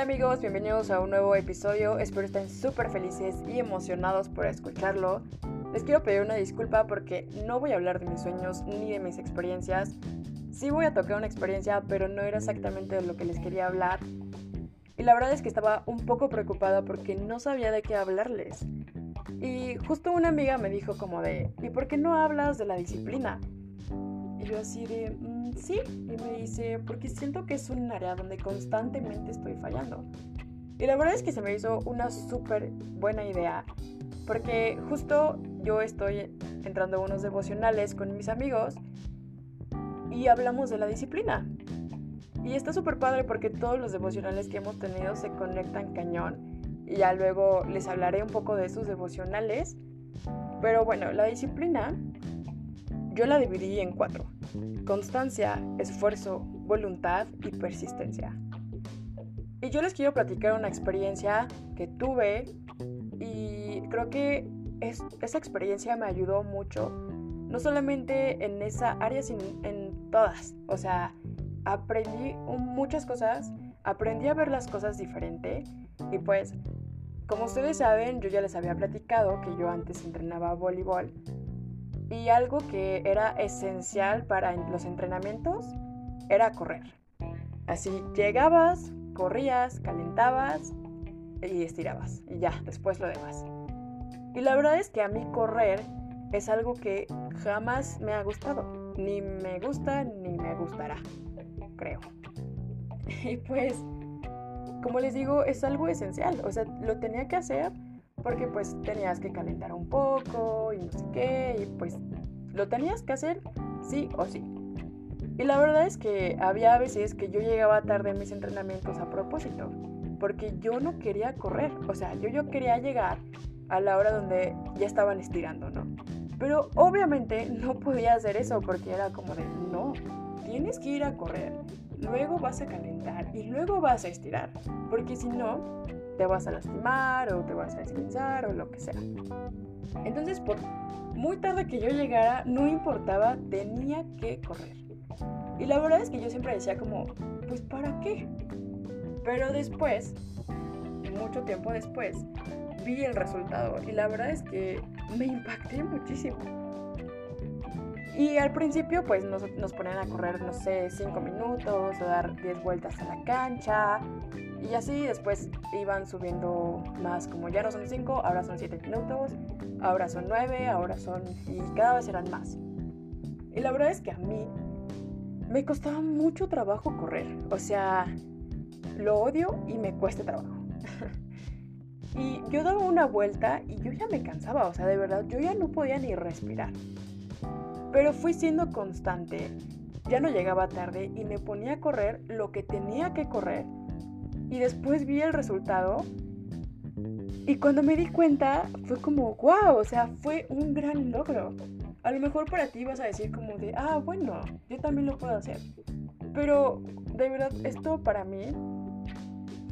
Hola amigos, bienvenidos a un nuevo episodio. Espero estén súper felices y emocionados por escucharlo. Les quiero pedir una disculpa porque no voy a hablar de mis sueños ni de mis experiencias. Sí voy a tocar una experiencia, pero no era exactamente de lo que les quería hablar. Y la verdad es que estaba un poco preocupada porque no sabía de qué hablarles. Y justo una amiga me dijo como de, ¿y por qué no hablas de la disciplina? Y yo así de, mm, sí. Y me dice, porque siento que es un área donde constantemente estoy fallando. Y la verdad es que se me hizo una súper buena idea. Porque justo yo estoy entrando a unos devocionales con mis amigos y hablamos de la disciplina. Y está súper padre porque todos los devocionales que hemos tenido se conectan cañón. Y ya luego les hablaré un poco de esos devocionales. Pero bueno, la disciplina yo la dividí en cuatro. Constancia, esfuerzo, voluntad y persistencia. Y yo les quiero platicar una experiencia que tuve y creo que esa experiencia me ayudó mucho, no solamente en esa área, sino en todas. O sea, aprendí muchas cosas, aprendí a ver las cosas diferente y pues, como ustedes saben, yo ya les había platicado que yo antes entrenaba voleibol y algo que era esencial para los entrenamientos era correr. Así llegabas, corrías, calentabas y estirabas. Y ya, después lo demás. Y la verdad es que a mí correr es algo que jamás me ha gustado. Ni me gusta ni me gustará, creo. Y pues, como les digo, es algo esencial. O sea, lo tenía que hacer porque pues tenías que calentar un poco y no sé qué, y pues lo tenías que hacer sí o sí. Y la verdad es que había veces que yo llegaba tarde en mis entrenamientos a propósito, porque yo no quería correr, o sea, yo, yo quería llegar a la hora donde ya estaban estirando, ¿no? Pero obviamente no podía hacer eso porque era como de, no, tienes que ir a correr, luego vas a calentar y luego vas a estirar, porque si no, te vas a lastimar o te vas a descansar o lo que sea. Entonces, por muy tarde que yo llegara, no importaba, tenía que correr. Y la verdad es que yo siempre decía como, pues ¿para qué? Pero después, mucho tiempo después, vi el resultado y la verdad es que me impacté muchísimo. Y al principio pues nos, nos ponían a correr, no sé, 5 minutos o dar 10 vueltas a la cancha y así después iban subiendo más, como ya no son 5, ahora son 7 minutos, ahora son 9, ahora son... y cada vez eran más. Y la verdad es que a mí me costaba mucho trabajo correr. O sea, lo odio y me cuesta trabajo. y yo daba una vuelta y yo ya me cansaba, o sea, de verdad, yo ya no podía ni respirar. Pero fui siendo constante, ya no llegaba tarde y me ponía a correr lo que tenía que correr y después vi el resultado y cuando me di cuenta fue como, wow, o sea, fue un gran logro. A lo mejor para ti vas a decir como de, ah, bueno, yo también lo puedo hacer. Pero de verdad, esto para mí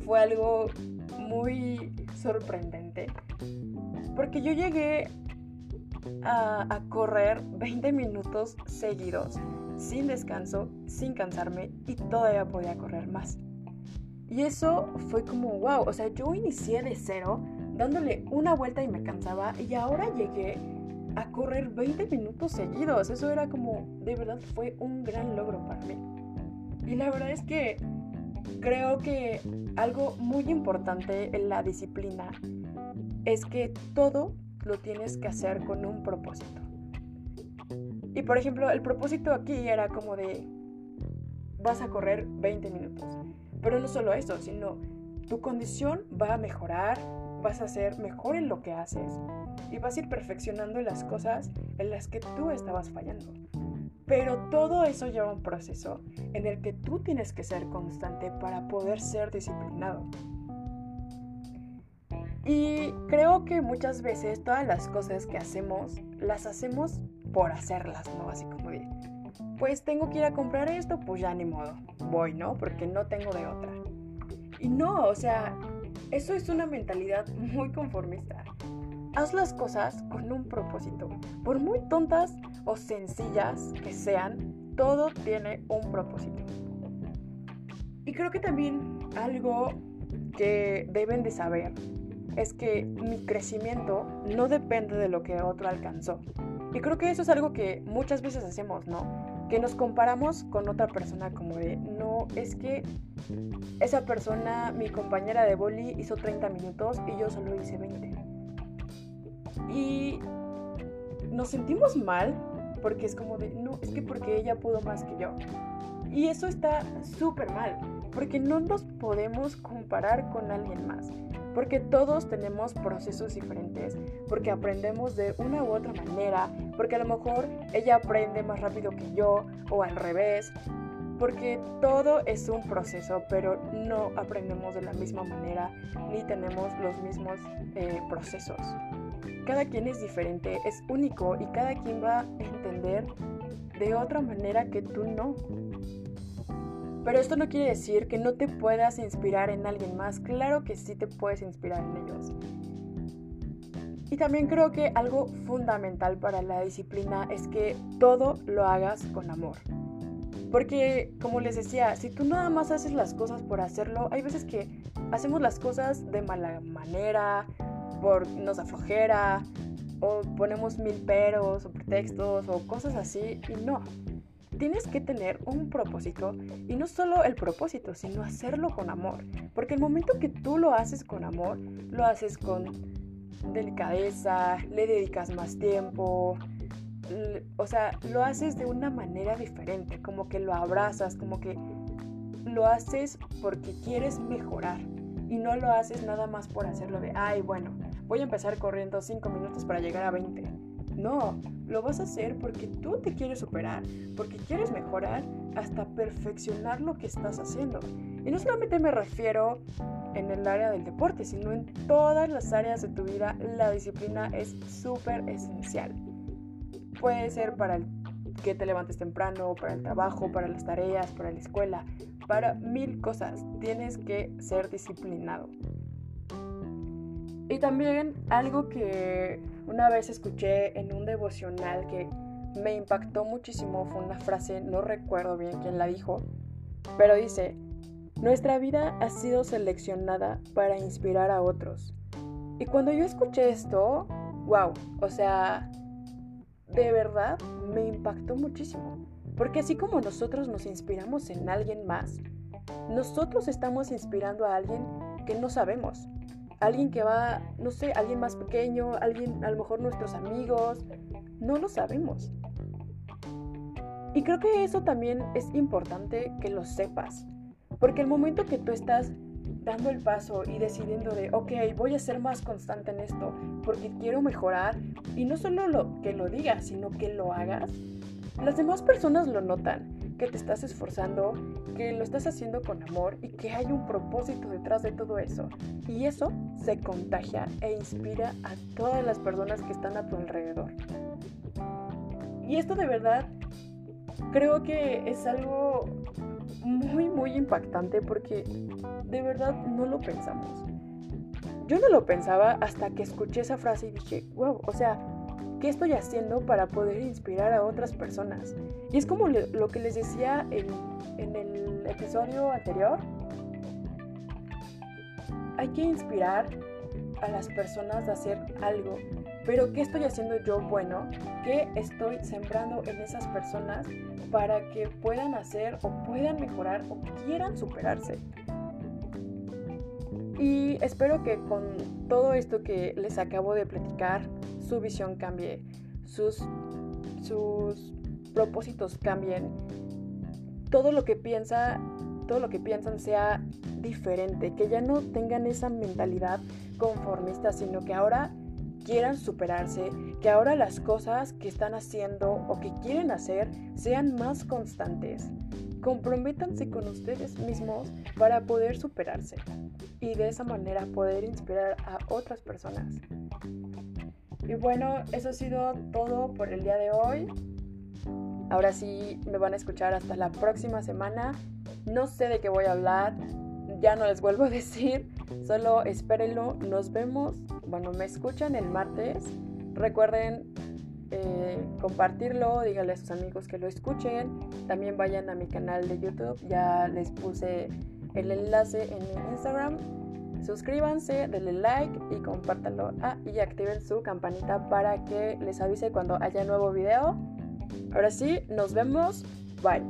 fue algo muy sorprendente. Porque yo llegué a, a, correr 20 minutos seguidos, sin descanso, sin cansarme y todavía podía correr más. Y eso fue como, wow, o sea, yo inicié de cero, dándole una vuelta y me cansaba, y ahora llegué a correr 20 minutos seguidos. Eso era como, de verdad, fue un gran logro para mí. Y la verdad es que creo que algo muy importante en la disciplina es que todo lo tienes que hacer con un propósito. Y por ejemplo, el propósito aquí era como de, vas a correr 20 minutos. Pero no solo eso, sino tu condición va a mejorar, vas a ser mejor en lo que haces y vas a ir perfeccionando las cosas en las que tú estabas fallando. Pero todo eso lleva un proceso en el que tú tienes que ser constante para poder ser disciplinado. Y creo que muchas veces todas las cosas que hacemos, las hacemos por hacerlas, ¿no? Así como de, pues tengo que ir a comprar esto, pues ya ni modo, voy, ¿no? Porque no tengo de otra. Y no, o sea, eso es una mentalidad muy conformista. Haz las cosas con un propósito. Por muy tontas o sencillas que sean, todo tiene un propósito. Y creo que también algo que deben de saber es que mi crecimiento no depende de lo que otro alcanzó. Y creo que eso es algo que muchas veces hacemos, ¿no? Que nos comparamos con otra persona como de, no, es que esa persona, mi compañera de boli, hizo 30 minutos y yo solo hice 20. Y nos sentimos mal porque es como de, no, es que porque ella pudo más que yo. Y eso está súper mal, porque no nos podemos comparar con alguien más, porque todos tenemos procesos diferentes, porque aprendemos de una u otra manera, porque a lo mejor ella aprende más rápido que yo o al revés, porque todo es un proceso, pero no aprendemos de la misma manera ni tenemos los mismos eh, procesos. Cada quien es diferente, es único y cada quien va a entender de otra manera que tú no. Pero esto no quiere decir que no te puedas inspirar en alguien más. Claro que sí te puedes inspirar en ellos. Y también creo que algo fundamental para la disciplina es que todo lo hagas con amor. Porque, como les decía, si tú nada más haces las cosas por hacerlo, hay veces que hacemos las cosas de mala manera, por nos aflojera, o ponemos mil peros o pretextos o cosas así, y no tienes que tener un propósito y no solo el propósito, sino hacerlo con amor. Porque el momento que tú lo haces con amor, lo haces con delicadeza, le dedicas más tiempo, o sea, lo haces de una manera diferente, como que lo abrazas, como que lo haces porque quieres mejorar y no lo haces nada más por hacerlo de, ay, bueno, voy a empezar corriendo 5 minutos para llegar a 20 no, lo vas a hacer porque tú te quieres superar, porque quieres mejorar hasta perfeccionar lo que estás haciendo. Y no solamente me refiero en el área del deporte, sino en todas las áreas de tu vida, la disciplina es súper esencial. Puede ser para que te levantes temprano, para el trabajo, para las tareas, para la escuela, para mil cosas. Tienes que ser disciplinado. Y también algo que una vez escuché en un devocional que me impactó muchísimo fue una frase, no recuerdo bien quién la dijo, pero dice, nuestra vida ha sido seleccionada para inspirar a otros. Y cuando yo escuché esto, wow, o sea, de verdad me impactó muchísimo. Porque así como nosotros nos inspiramos en alguien más, nosotros estamos inspirando a alguien que no sabemos alguien que va, no sé, alguien más pequeño, alguien, a lo mejor nuestros amigos, no lo sabemos. Y creo que eso también es importante que lo sepas, porque el momento que tú estás dando el paso y decidiendo de, ok, voy a ser más constante en esto, porque quiero mejorar, y no solo lo, que lo digas, sino que lo hagas, las demás personas lo notan que te estás esforzando, que lo estás haciendo con amor y que hay un propósito detrás de todo eso. Y eso se contagia e inspira a todas las personas que están a tu alrededor. Y esto de verdad creo que es algo muy, muy impactante porque de verdad no lo pensamos. Yo no lo pensaba hasta que escuché esa frase y dije, wow, o sea, ¿Qué estoy haciendo para poder inspirar a otras personas? Y es como lo que les decía en, en el episodio anterior. Hay que inspirar a las personas a hacer algo. Pero ¿qué estoy haciendo yo bueno? ¿Qué estoy sembrando en esas personas para que puedan hacer o puedan mejorar o quieran superarse? Y espero que con todo esto que les acabo de platicar, su visión cambie, sus, sus propósitos cambien, todo lo que piensa, todo lo que piensan sea diferente, que ya no tengan esa mentalidad conformista, sino que ahora quieran superarse, que ahora las cosas que están haciendo o que quieren hacer sean más constantes. Comprométanse con ustedes mismos para poder superarse y de esa manera poder inspirar a otras personas. Y bueno, eso ha sido todo por el día de hoy. Ahora sí me van a escuchar hasta la próxima semana. No sé de qué voy a hablar, ya no les vuelvo a decir, solo espérenlo. Nos vemos, bueno, me escuchan el martes. Recuerden eh, compartirlo, díganle a sus amigos que lo escuchen. También vayan a mi canal de YouTube, ya les puse el enlace en mi Instagram. Suscríbanse, denle like y compártanlo. Ah, y activen su campanita para que les avise cuando haya nuevo video. Ahora sí, nos vemos. Bye.